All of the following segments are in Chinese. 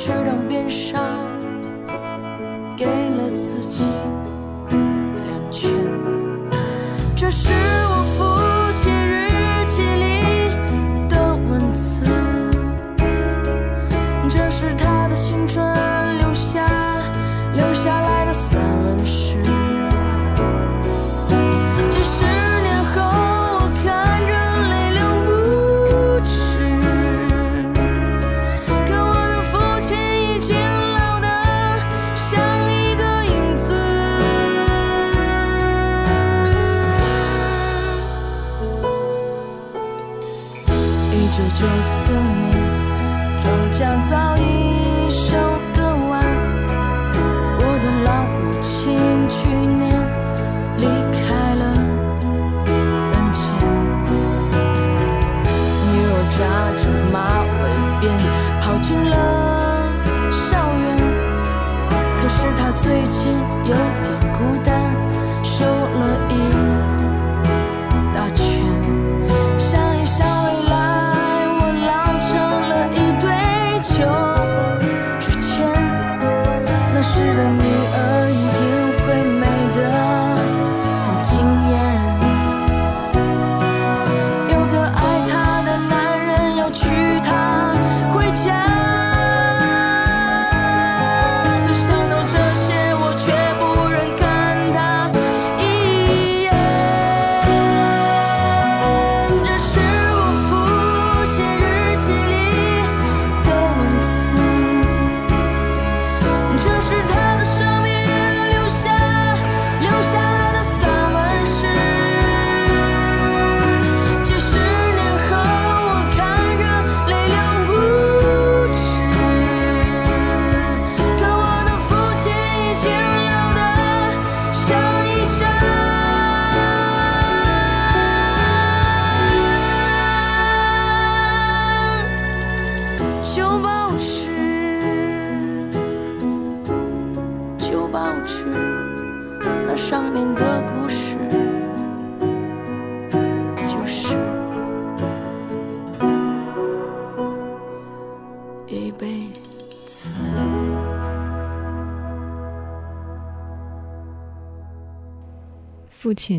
父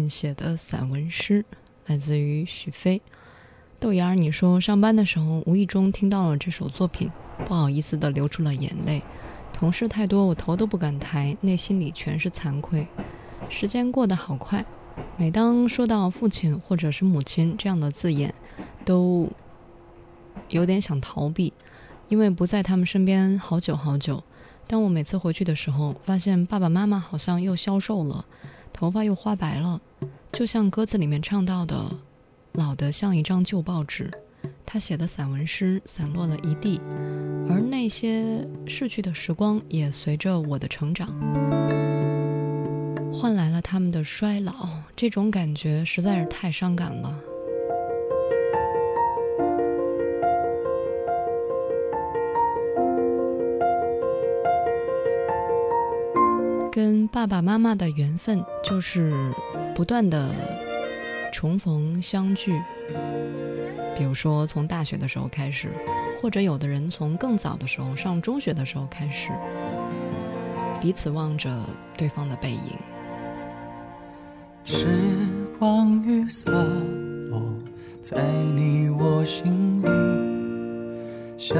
写的散文诗，来自于许飞。豆芽儿，你说上班的时候无意中听到了这首作品，不好意思的流出了眼泪。同事太多，我头都不敢抬，内心里全是惭愧。时间过得好快，每当说到父亲或者是母亲这样的字眼，都有点想逃避，因为不在他们身边好久好久。当我每次回去的时候，发现爸爸妈妈好像又消瘦了。头发又花白了，就像歌词里面唱到的，老得像一张旧报纸。他写的散文诗散落了一地，而那些逝去的时光也随着我的成长。换来了他们的衰老，这种感觉实在是太伤感了。跟爸爸妈妈的缘分就是不断的重逢相聚，比如说从大学的时候开始，或者有的人从更早的时候上中学的时候开始，彼此望着对方的背影。时光雨洒落在你我心里，消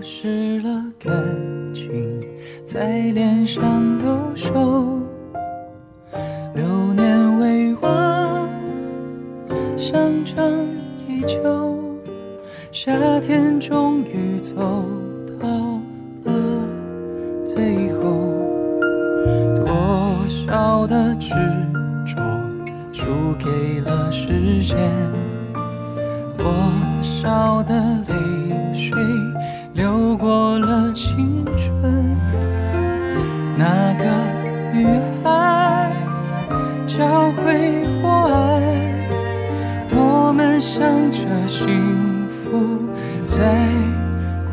失了感情。在脸上留守，流年未完，香樟依旧。夏天终于走到了最后，多少的执着输给了时间，多少的泪过了青春。那个女孩教会我爱，我们向着幸福在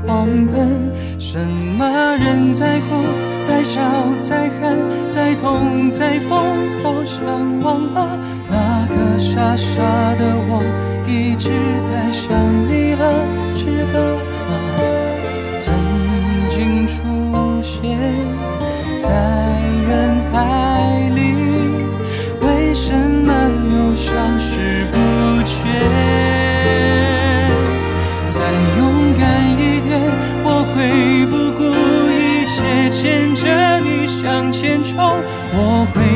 狂奔。什么人在哭，在笑，在喊，在痛，在疯，好像忘了那个傻傻的我一直在想你了，知道我会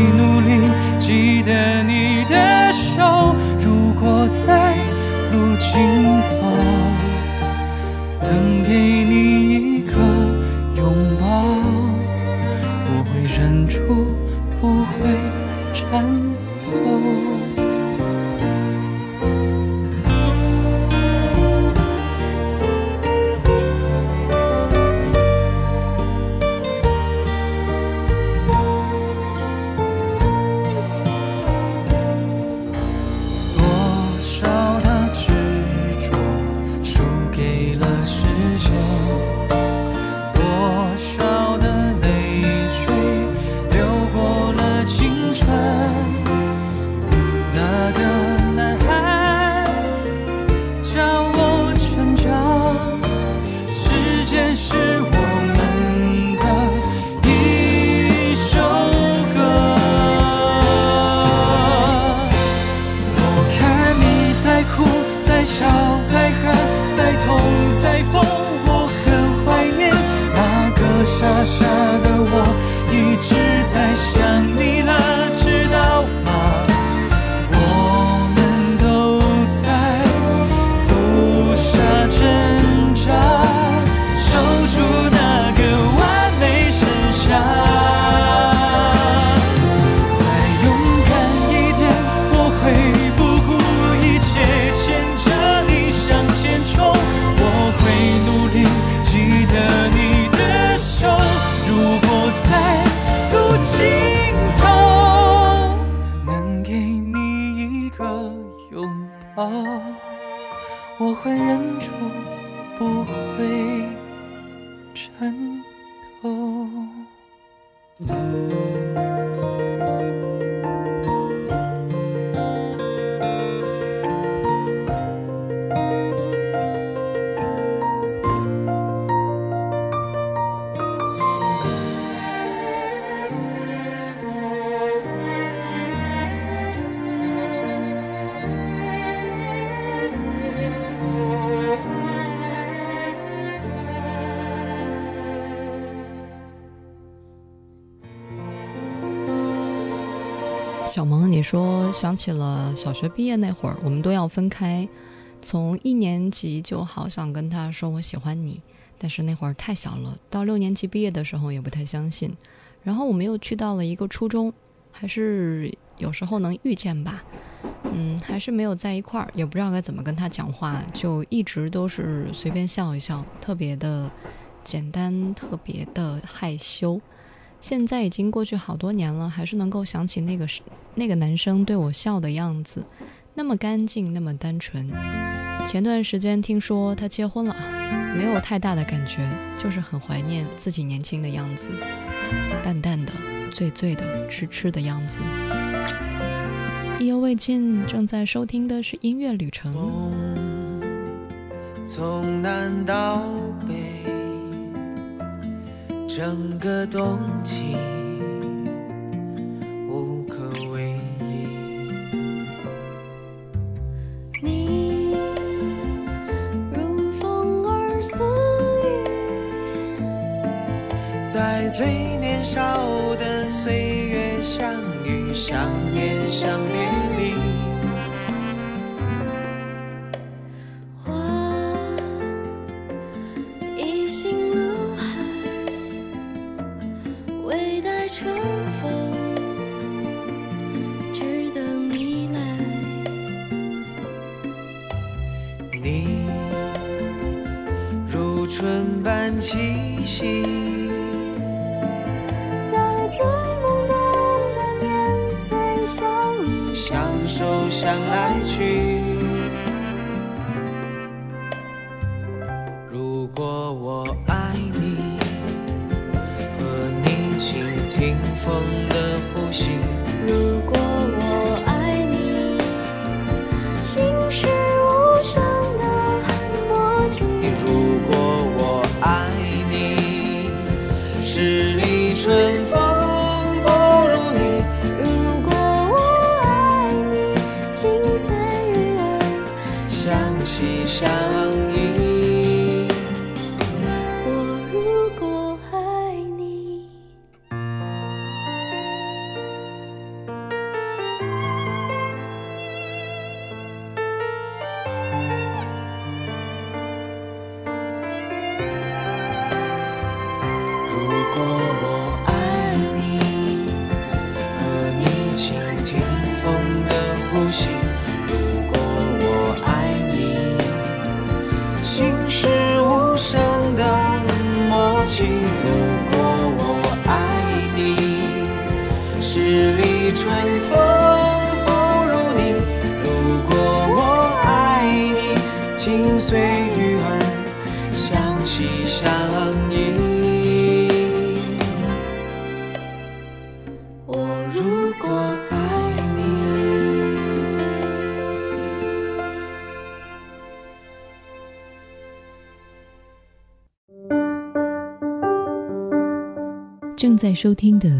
想起了小学毕业那会儿，我们都要分开。从一年级就好想跟他说我喜欢你，但是那会儿太小了。到六年级毕业的时候也不太相信。然后我们又去到了一个初中，还是有时候能遇见吧。嗯，还是没有在一块儿，也不知道该怎么跟他讲话，就一直都是随便笑一笑，特别的简单，特别的害羞。现在已经过去好多年了，还是能够想起那个那个男生对我笑的样子，那么干净，那么单纯。前段时间听说他结婚了，没有太大的感觉，就是很怀念自己年轻的样子，淡淡的、醉醉的、痴痴的样子。意犹未尽，正在收听的是音乐旅程。从南到北，整个冬季无可为力。你如风儿似雨在最年少的岁月相遇想念想别离我爱你，和你倾听风的呼吸。收听的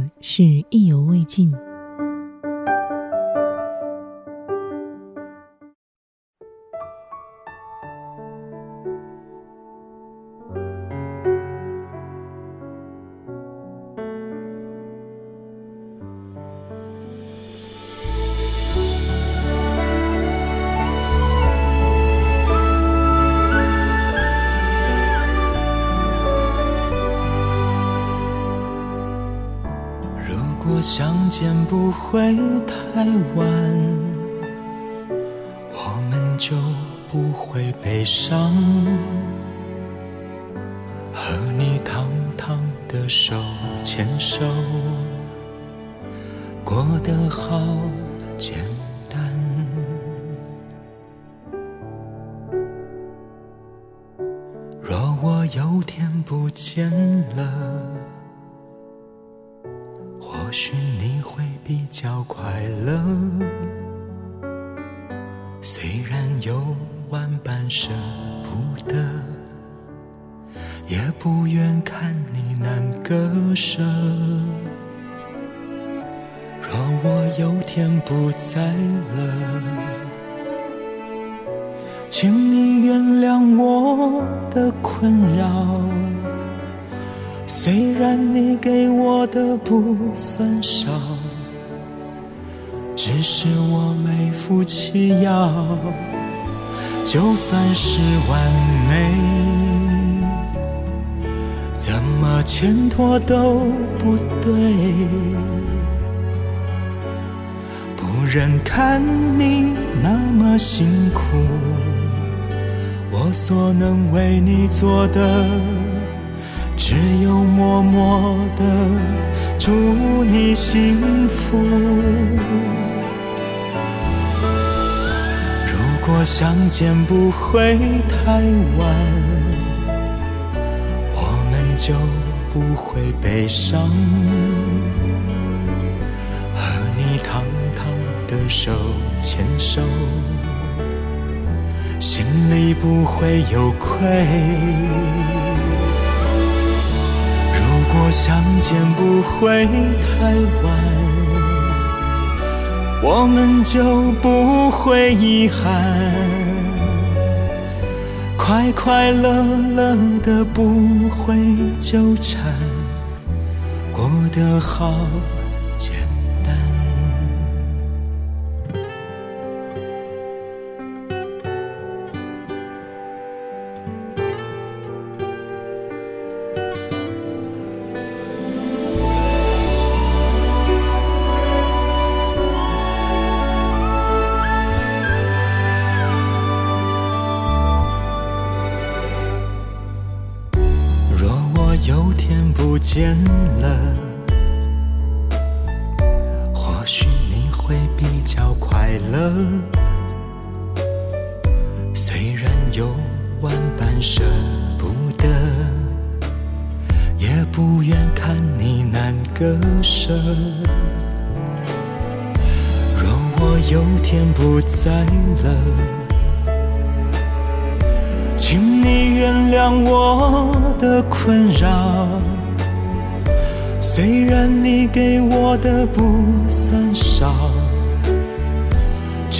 间不会太晚，我们就不会悲伤。和你堂堂的手牵手，过得好简单。若我有天不见了。或许你会比较快乐，虽然有万般舍不得，也不愿看你难割舍。若我有天不在了，请你原谅我的困扰。虽然你给我的不算少，只是我没福气要。就算是完美，怎么牵拖都不对。不忍看你那么辛苦，我所能为你做的。只有默默的祝你幸福。如果相见不会太晚，我们就不会悲伤。和你堂堂的手牵手，心里不会有愧。若相见不会太晚，我们就不会遗憾，快快乐乐的不会纠缠，过得好快乐。虽然有万般舍不得，也不愿看你难割舍。若我有天不在了，请你原谅我的困扰。虽然你给我的不算少，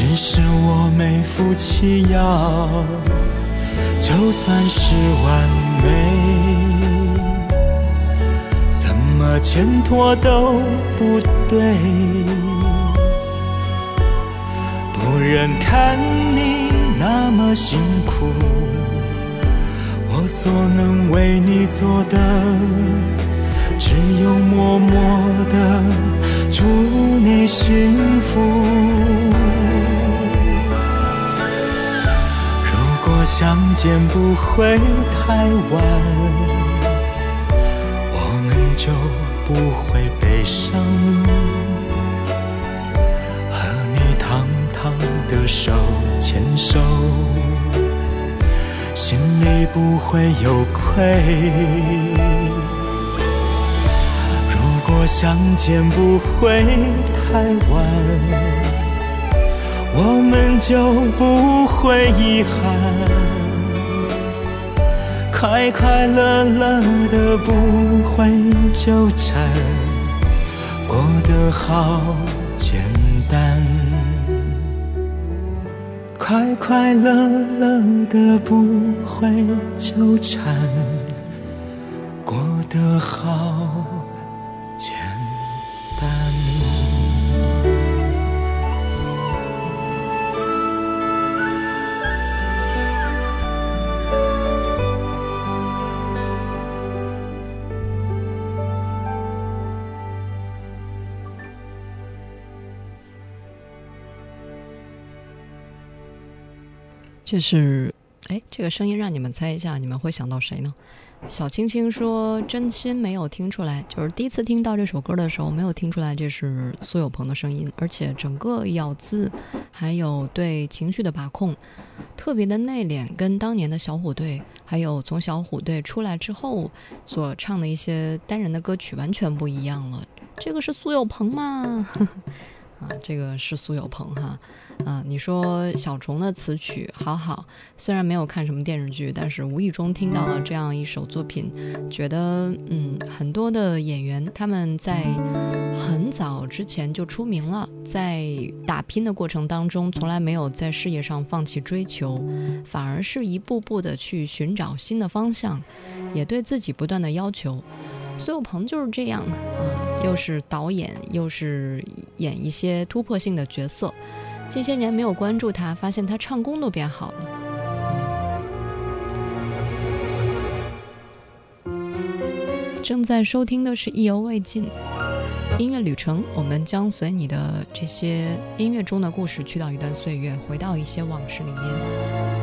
只是我没福气要。就算是完美，怎么牵拖都不对。不忍看你那么辛苦，我所能为你做的，只有默默的祝你幸福。相见不会太晚，我们就不会悲伤。和你堂堂的手牵手，心里不会有愧。如果相见不会太晚，我们就不会遗憾，快快乐乐的不会纠缠，过得好简单，快快乐乐的不会纠缠，过得好这是，哎，这个声音让你们猜一下，你们会想到谁呢？小青青说：“真心没有听出来，就是第一次听到这首歌的时候，没有听出来这是苏有朋的声音，而且整个咬字还有对情绪的把控，特别的内敛，跟当年的小虎队，还有从小虎队出来之后所唱的一些单人的歌曲完全不一样了。这个是苏有朋吗？啊，这个是苏有朋哈。”啊，你说小虫的词曲好好，虽然没有看什么电视剧，但是无意中听到了这样一首作品，觉得嗯，很多的演员他们在很早之前就出名了，在打拼的过程当中，从来没有在事业上放弃追求，反而是一步步的去寻找新的方向，也对自己不断的要求。苏有朋就是这样，啊，又是导演，又是演一些突破性的角色。近些年没有关注他，发现他唱功都变好了。正在收听的是《意犹未尽》音乐旅程，我们将随你的这些音乐中的故事，去到一段岁月，回到一些往事里面。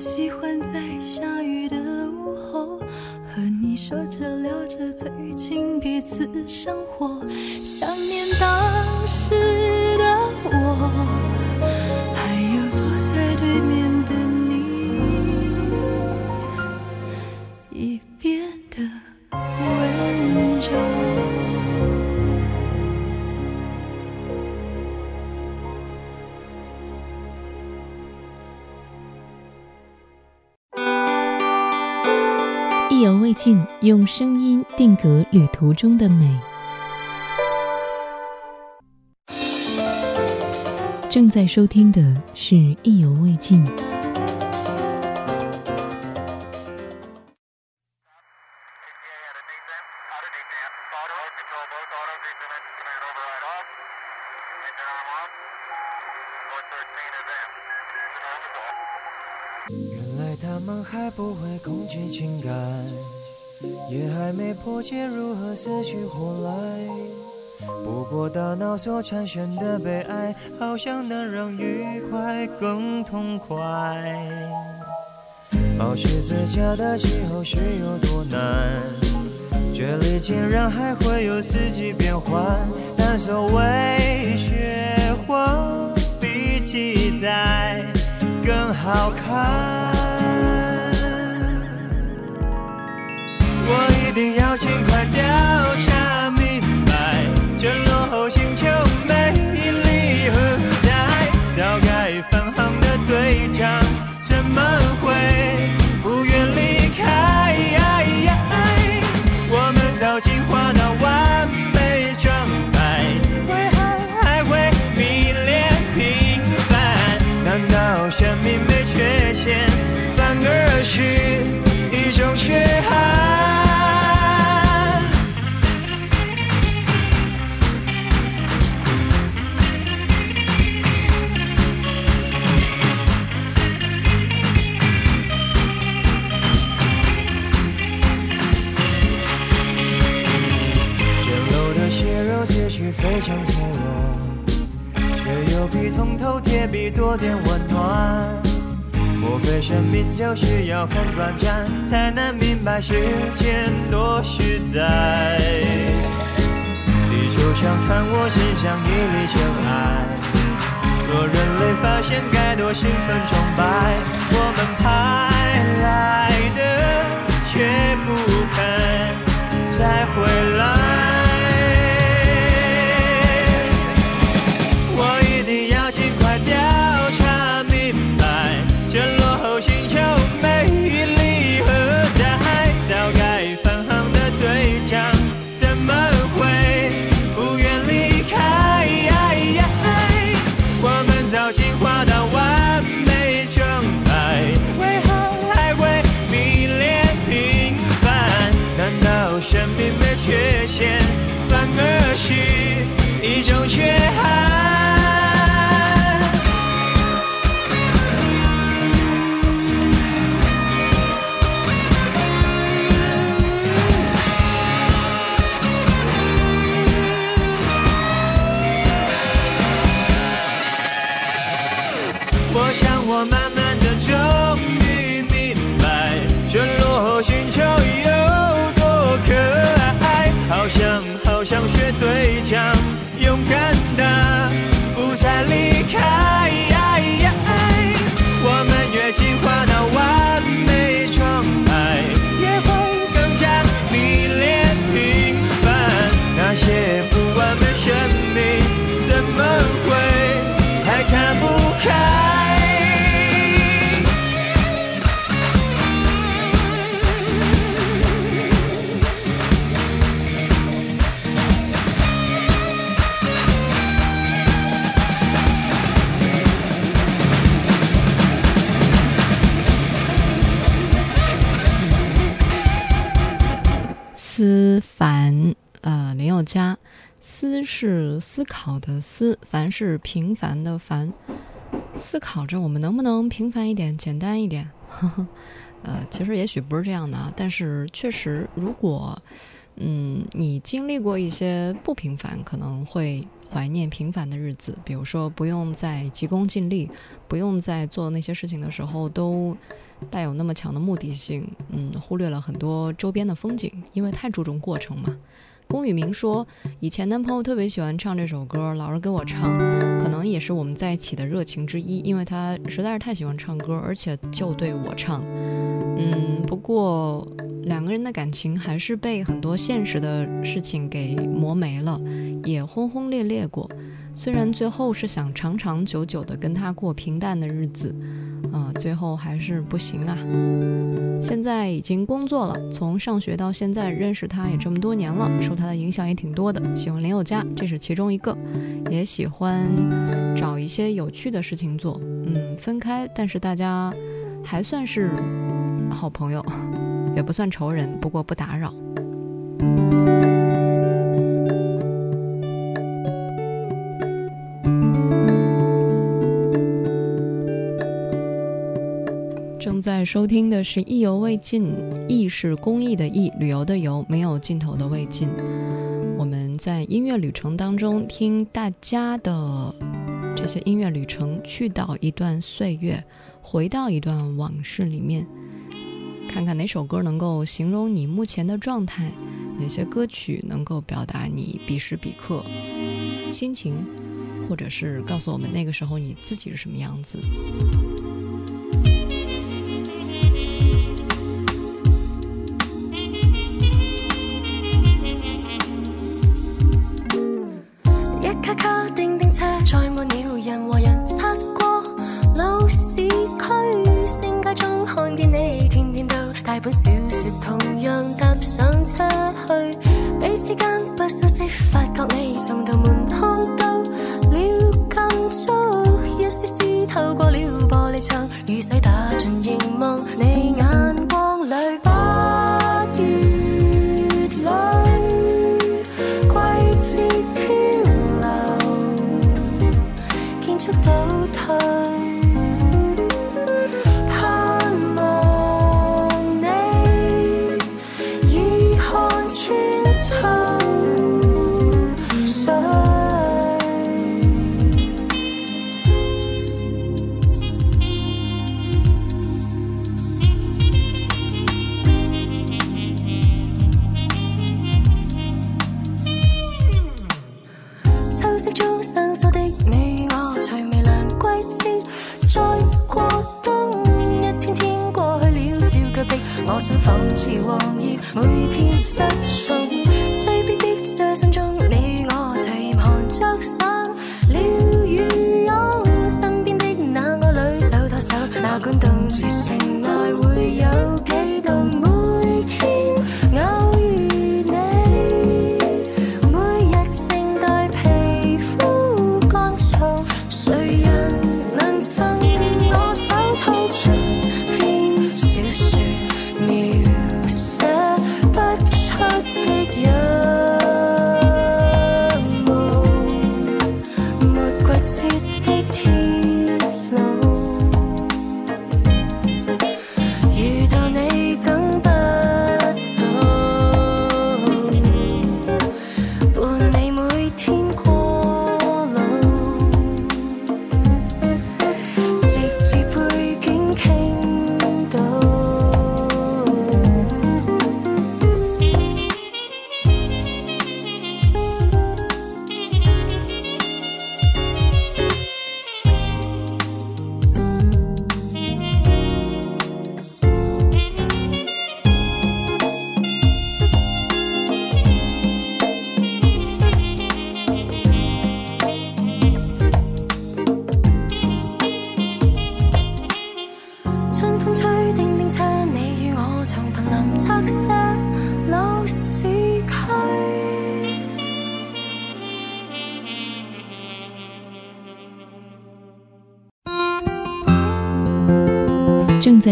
喜欢在下雨的午后和你说着聊着最近彼此生活想念当时的我。用声音定格旅途中的美。正在收听的是意犹未尽。原来他们还不会控制情感。也还没破解如何死去活来。不过大脑所产生的悲哀，好像能让愉快更痛快。保持最佳的气候是有多难？这里竟然还会有四季变换，但所谓雪花比记载更好看。我一定要尽快调查铜头铁臂多点温暖。莫非生命就需要很短暂，才能明白时间多实在？地球上看我心像一粒尘埃，若人类发现该多兴奋崇拜。我们派来的却不肯再回来。思考的思，凡是平凡的凡，思考着我们能不能平凡一点，简单一点。呵呵，呃，其实也许不是这样的啊，但是确实，如果，嗯，你经历过一些不平凡，可能会怀念平凡的日子，比如说不用再急功近利，不用在做那些事情的时候都带有那么强的目的性，嗯，忽略了很多周边的风景，因为太注重过程嘛。龚宇明说，以前男朋友特别喜欢唱这首歌，老是给我唱，可能也是我们在一起的热情之一，因为他实在是太喜欢唱歌，而且就对我唱。嗯，不过两个人的感情还是被很多现实的事情给磨没了，也轰轰烈烈过。虽然最后是想长长久久的跟他过平淡的日子，啊、最后还是不行啊。现在已经工作了，从上学到现在认识他也这么多年了，受他的影响也挺多的。喜欢林宥嘉，这是其中一个，也喜欢找一些有趣的事情做。嗯，分开，但是大家还算是好朋友，也不算仇人，不过不打扰。正在收听的是《意犹未尽》，意是公益的意，旅游的游，没有尽头的未尽。我们在音乐旅程当中听大家的这些音乐旅程，去到一段岁月，回到一段往事里面，看看哪首歌能够形容你目前的状态，哪些歌曲能够表达你彼时彼刻心情，或者是告诉我们那个时候你自己是什么样子。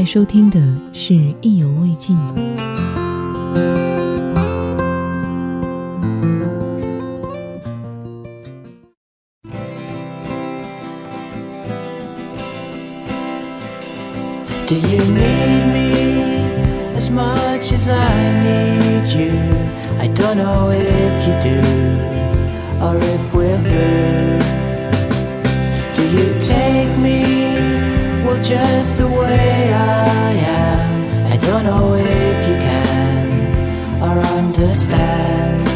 收听的是《意犹未尽》。 Do you need me as much as I need you? I don't know if you do or if we're through. Do you take me Just the way I am? I don't know if you can or understand.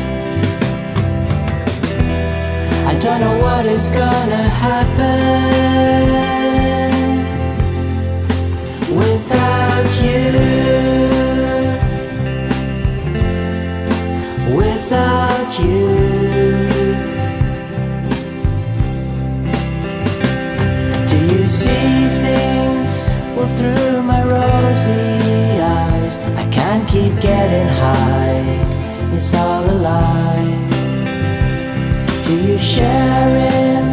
I don't know what is gonna happen without you. Without you. Keep getting high. It's all a lie. Do you share in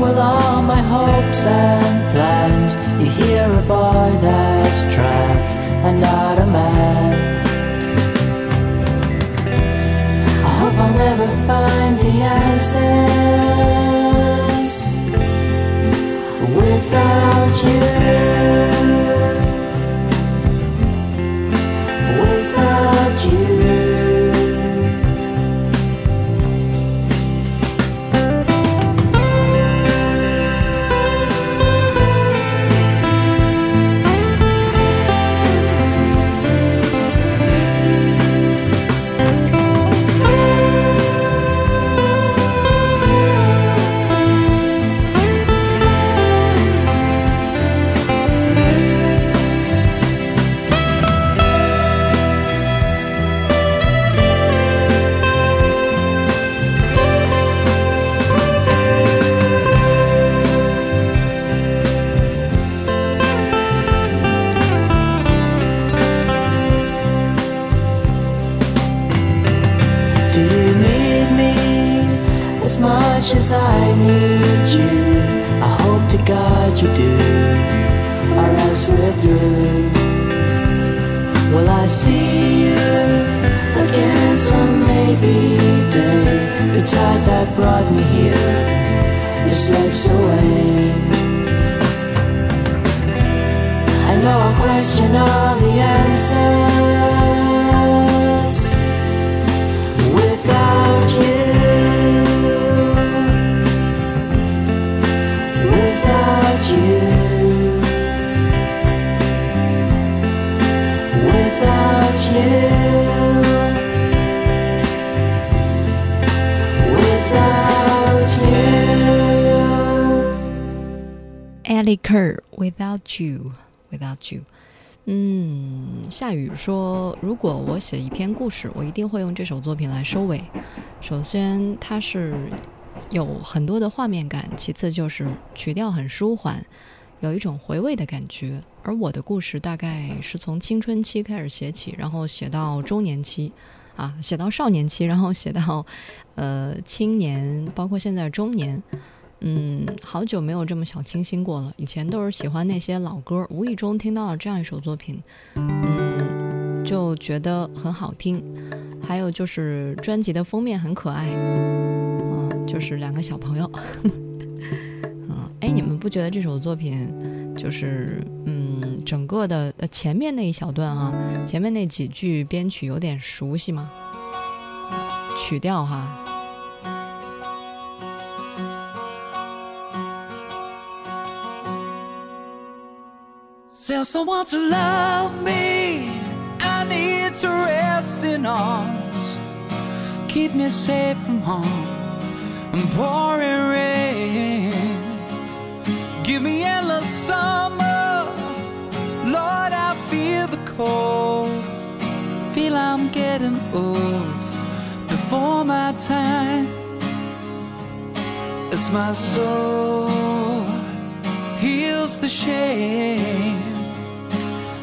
well all my hopes and plans? You hear a boy that's trapped and not a man. I hope I'll never find the answers without you. You, without You。嗯，夏雨说，如果我写一篇故事，我一定会用这首作品来收尾。首先，它是有很多的画面感；其次，就是曲调很舒缓，有一种回味的感觉。而我的故事大概是从青春期开始写起，然后写到中年期，啊，写到少年期，然后写到呃青年，包括现在中年。嗯，好久没有这么小清新过了。以前都是喜欢那些老歌，无意中听到了这样一首作品，嗯，就觉得很好听。还有就是专辑的封面很可爱，嗯，就是两个小朋友。嗯，哎，你们不觉得这首作品就是嗯，整个的呃前面那一小段啊，前面那几句编曲有点熟悉吗？曲调哈。Tell someone to love me. I need to rest in arms. Keep me safe from harm and pouring rain. Give me endless summer. Lord, I feel the cold. Feel I'm getting old before my time. It's my soul heals the shame.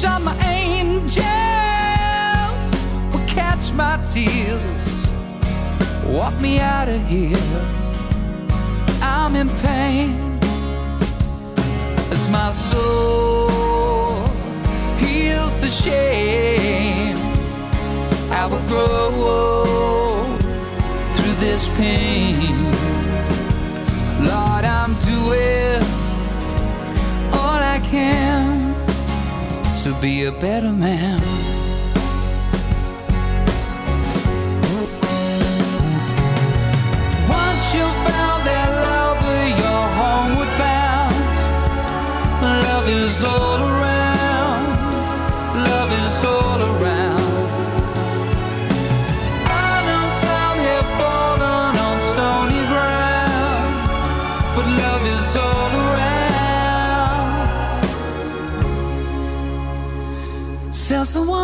shot my angels will catch my tears, walk me out of here. I'm in pain as my soul heals the shame. I will grow through this pain. Lord, I'm doing all I can to be a better man.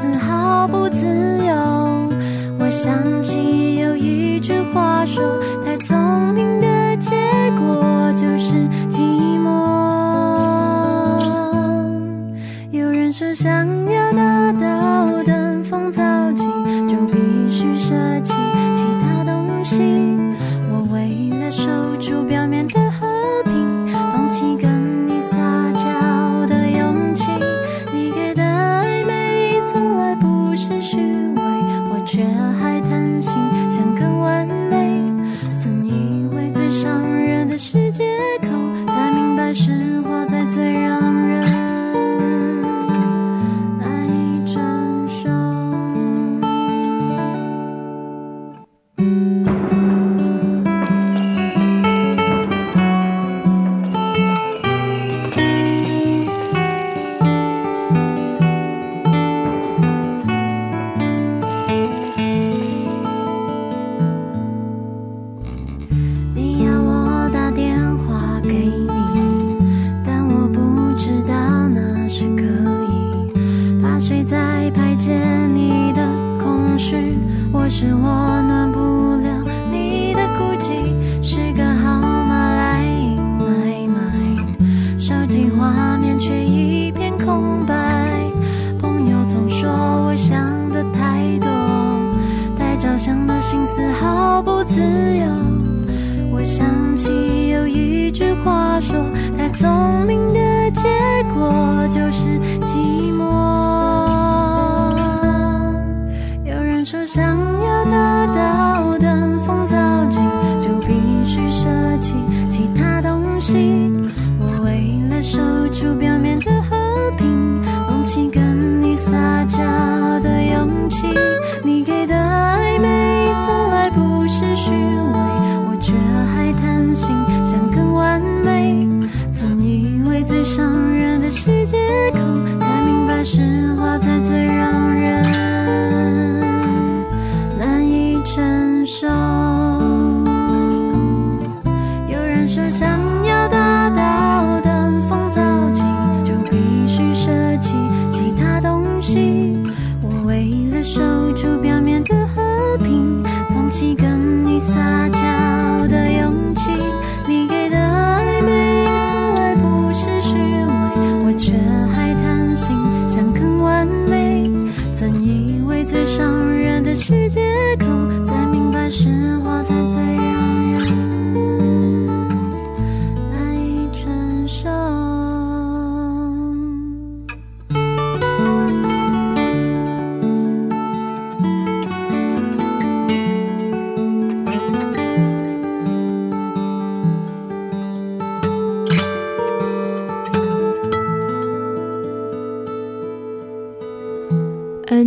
丝毫不自由。我想起有一句话说太。说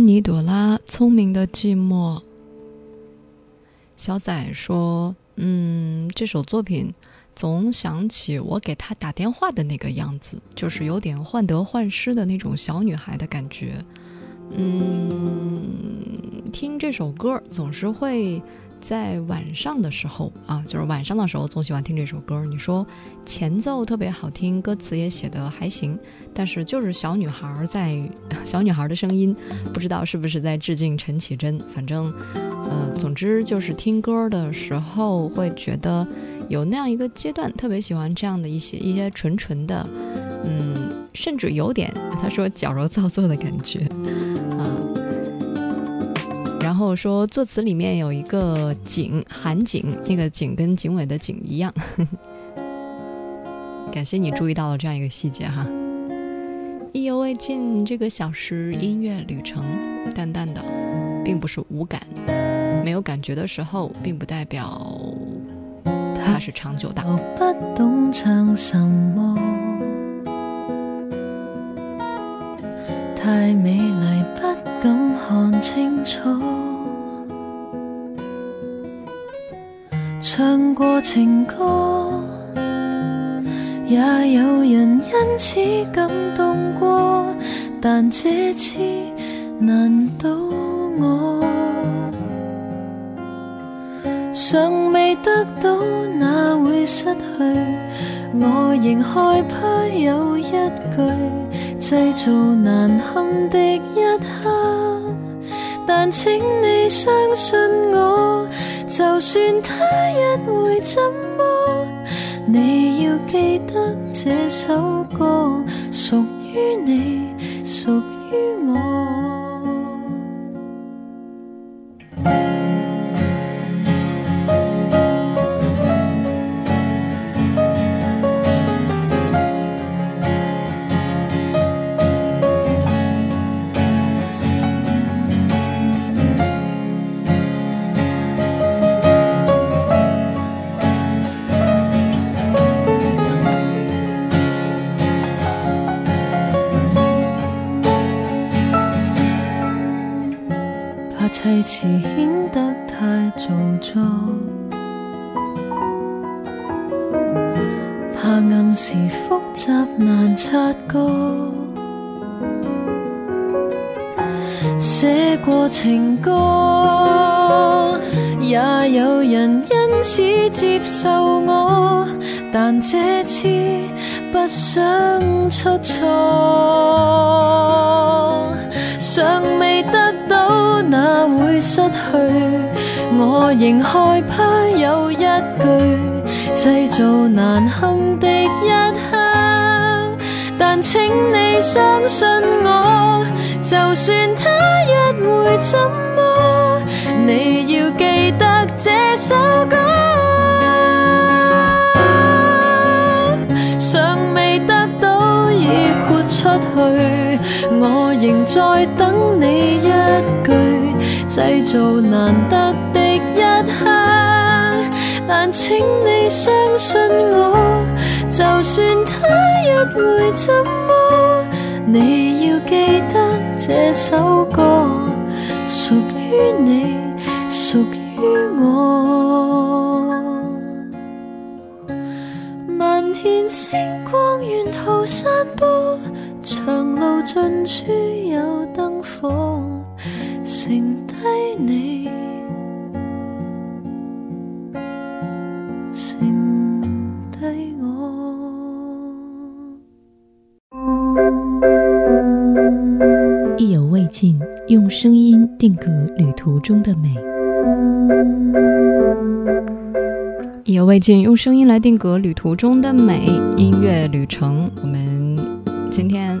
尼朵拉，聪明的寂寞。小仔说：“嗯，这首作品总想起我给他打电话的那个样子，就是有点患得患失的那种小女孩的感觉。嗯，听这首歌总是会。”在晚上的时候啊，就是晚上的时候，总喜欢听这首歌。你说前奏特别好听，歌词也写的还行，但是就是小女孩在，小女孩的声音，不知道是不是在致敬陈绮贞。反正，呃，总之就是听歌的时候会觉得有那样一个阶段，特别喜欢这样的一些一些纯纯的，嗯，甚至有点他说矫揉造作的感觉，后说，作词里面有一个景，韩景，那个景跟景伟的景一样。感谢你注意到了这样一个细节哈。意犹未尽，这个小时音乐旅程，淡淡的，并不是无感，没有感觉的时候，并不代表它是长久的。不懂唱什么，太美丽，不敢看清楚。唱过情歌，也有人因此感动过，但这次难倒我。尚未得到，哪会失去？我仍害怕有一句制造难堪的一刻，但请你相信我。就算他一会怎么，你要记得这首歌属于你，属于我。情歌，也有人因此接受我，但这次不想出错，尚未得到。哪会失去？我仍害怕有一句制造难堪的一刻，但请你相信我，就算他怎么，你要记得这首歌。尚未得到已豁出去，我仍在等你一句。制造难得的一刻，但请你相信我，就算他一会怎么，你要记得这首歌属于你，属于我。漫天星光沿途散播，长路尽处有灯火。剩低你，用声音定格旅途中的美。意犹未尽，用声音来定格旅途中的美。音乐旅程，我们今天。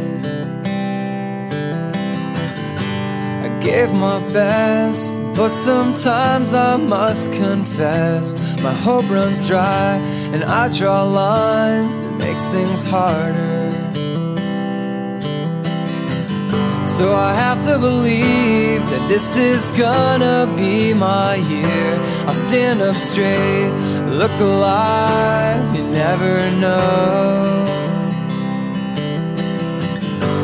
gave my best, but sometimes I must confess my hope runs dry, and I draw lines. It makes things harder. So I have to believe that this is gonna be my year. I'll stand up straight, look alive, you never know.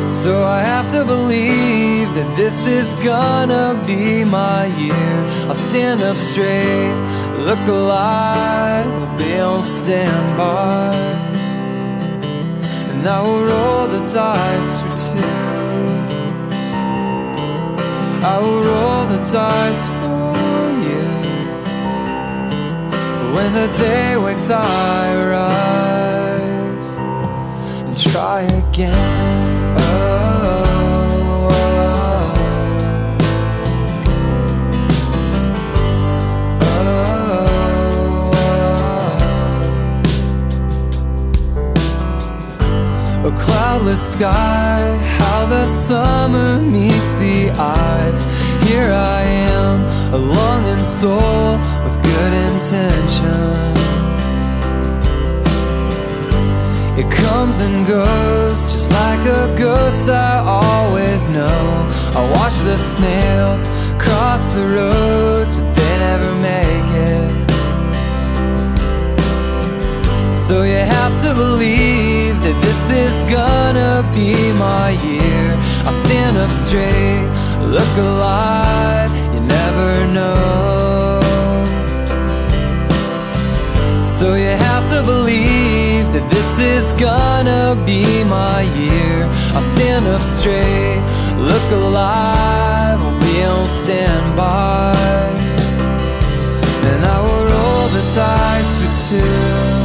So I have to believe that this is gonna be my year. I'll stand up straight, look alive, I'll be on standby. And I will roll the dice for two. I will roll the dice for you. When the day wakes, I rise and try again. Cloudless sky, how the summer meets the eyes. Here I am, a longing soul with good intentions. It comes and goes, just like a ghost I always know. I watch the snails cross the roads, but they never make it. So you have to believe that this is gonna be my year. I'll stand up straight, look alive, you never know. So you have to believe that this is gonna be my year. I'll stand up straight, look alive, I'll be on standby. And I will roll the dice for two.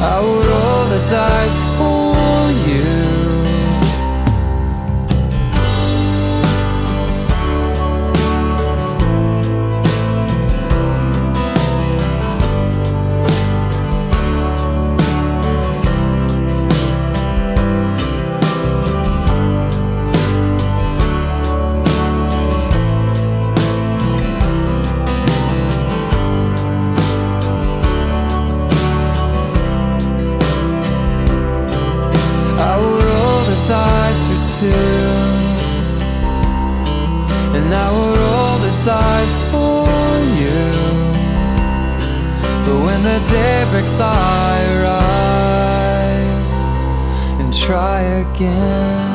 I will roll the dice for you. The day breaks, I rise and try again.